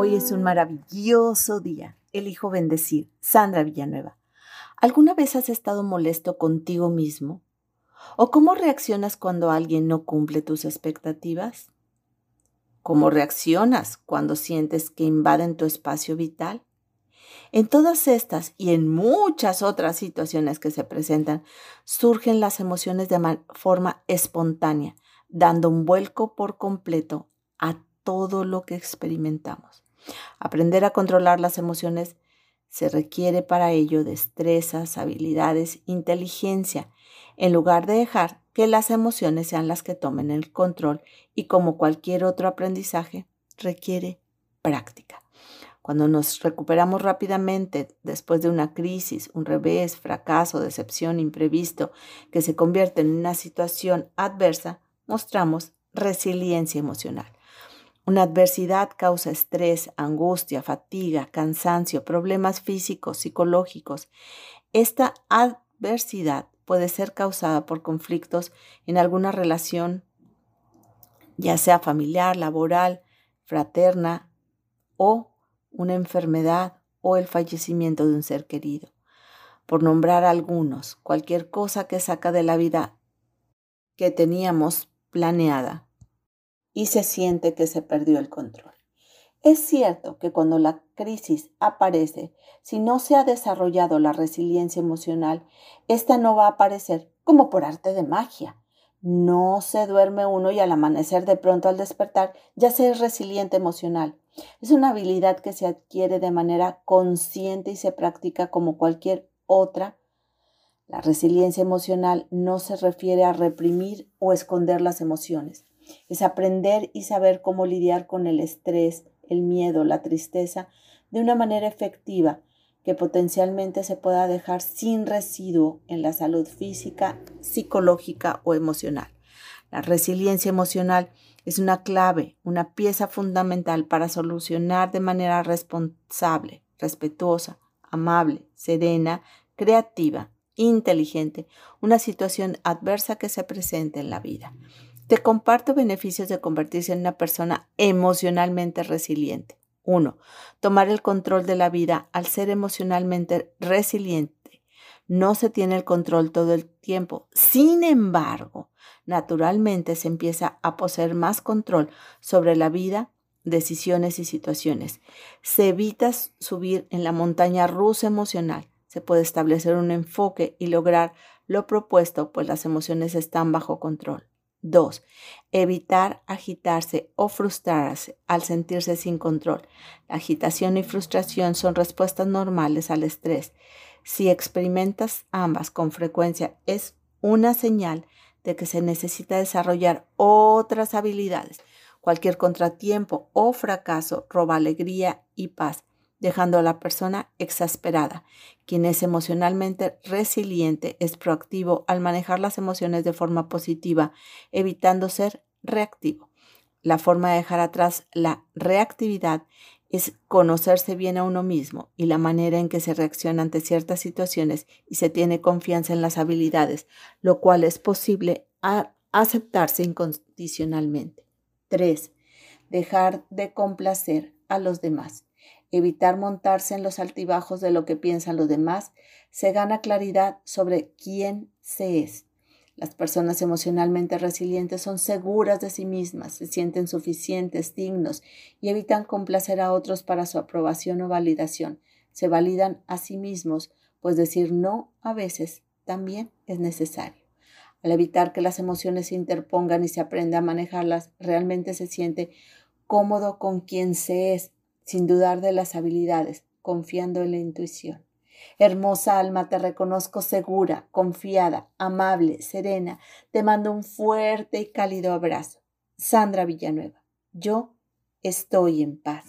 Hoy es un maravilloso día. Elijo bendecir. Sandra Villanueva. ¿Alguna vez has estado molesto contigo mismo? ¿O cómo reaccionas cuando alguien no cumple tus expectativas? ¿Cómo reaccionas cuando sientes que invaden tu espacio vital? En todas estas y en muchas otras situaciones que se presentan, surgen las emociones de forma espontánea, dando un vuelco por completo a todo lo que experimentamos. Aprender a controlar las emociones se requiere para ello destrezas, habilidades, inteligencia, en lugar de dejar que las emociones sean las que tomen el control y como cualquier otro aprendizaje, requiere práctica. Cuando nos recuperamos rápidamente después de una crisis, un revés, fracaso, decepción, imprevisto, que se convierte en una situación adversa, mostramos resiliencia emocional. Una adversidad causa estrés, angustia, fatiga, cansancio, problemas físicos, psicológicos. Esta adversidad puede ser causada por conflictos en alguna relación, ya sea familiar, laboral, fraterna o una enfermedad o el fallecimiento de un ser querido. Por nombrar algunos, cualquier cosa que saca de la vida que teníamos planeada y se siente que se perdió el control. Es cierto que cuando la crisis aparece, si no se ha desarrollado la resiliencia emocional, esta no va a aparecer como por arte de magia. No se duerme uno y al amanecer de pronto al despertar ya se es resiliente emocional. Es una habilidad que se adquiere de manera consciente y se practica como cualquier otra. La resiliencia emocional no se refiere a reprimir o esconder las emociones es aprender y saber cómo lidiar con el estrés, el miedo, la tristeza de una manera efectiva que potencialmente se pueda dejar sin residuo en la salud física, psicológica o emocional. La resiliencia emocional es una clave, una pieza fundamental para solucionar de manera responsable, respetuosa, amable, serena, creativa, inteligente, una situación adversa que se presente en la vida. Te comparto beneficios de convertirse en una persona emocionalmente resiliente. 1. Tomar el control de la vida al ser emocionalmente resiliente. No se tiene el control todo el tiempo. Sin embargo, naturalmente se empieza a poseer más control sobre la vida, decisiones y situaciones. Se evita subir en la montaña rusa emocional. Se puede establecer un enfoque y lograr lo propuesto, pues las emociones están bajo control. 2. Evitar agitarse o frustrarse al sentirse sin control. La agitación y frustración son respuestas normales al estrés. Si experimentas ambas con frecuencia, es una señal de que se necesita desarrollar otras habilidades. Cualquier contratiempo o fracaso roba alegría y paz dejando a la persona exasperada. Quien es emocionalmente resiliente es proactivo al manejar las emociones de forma positiva, evitando ser reactivo. La forma de dejar atrás la reactividad es conocerse bien a uno mismo y la manera en que se reacciona ante ciertas situaciones y se tiene confianza en las habilidades, lo cual es posible aceptarse incondicionalmente. 3. Dejar de complacer a los demás evitar montarse en los altibajos de lo que piensan los demás, se gana claridad sobre quién se es. Las personas emocionalmente resilientes son seguras de sí mismas, se sienten suficientes, dignos y evitan complacer a otros para su aprobación o validación. Se validan a sí mismos, pues decir no a veces también es necesario. Al evitar que las emociones se interpongan y se aprenda a manejarlas, realmente se siente cómodo con quien se es sin dudar de las habilidades, confiando en la intuición. Hermosa alma, te reconozco segura, confiada, amable, serena. Te mando un fuerte y cálido abrazo. Sandra Villanueva, yo estoy en paz.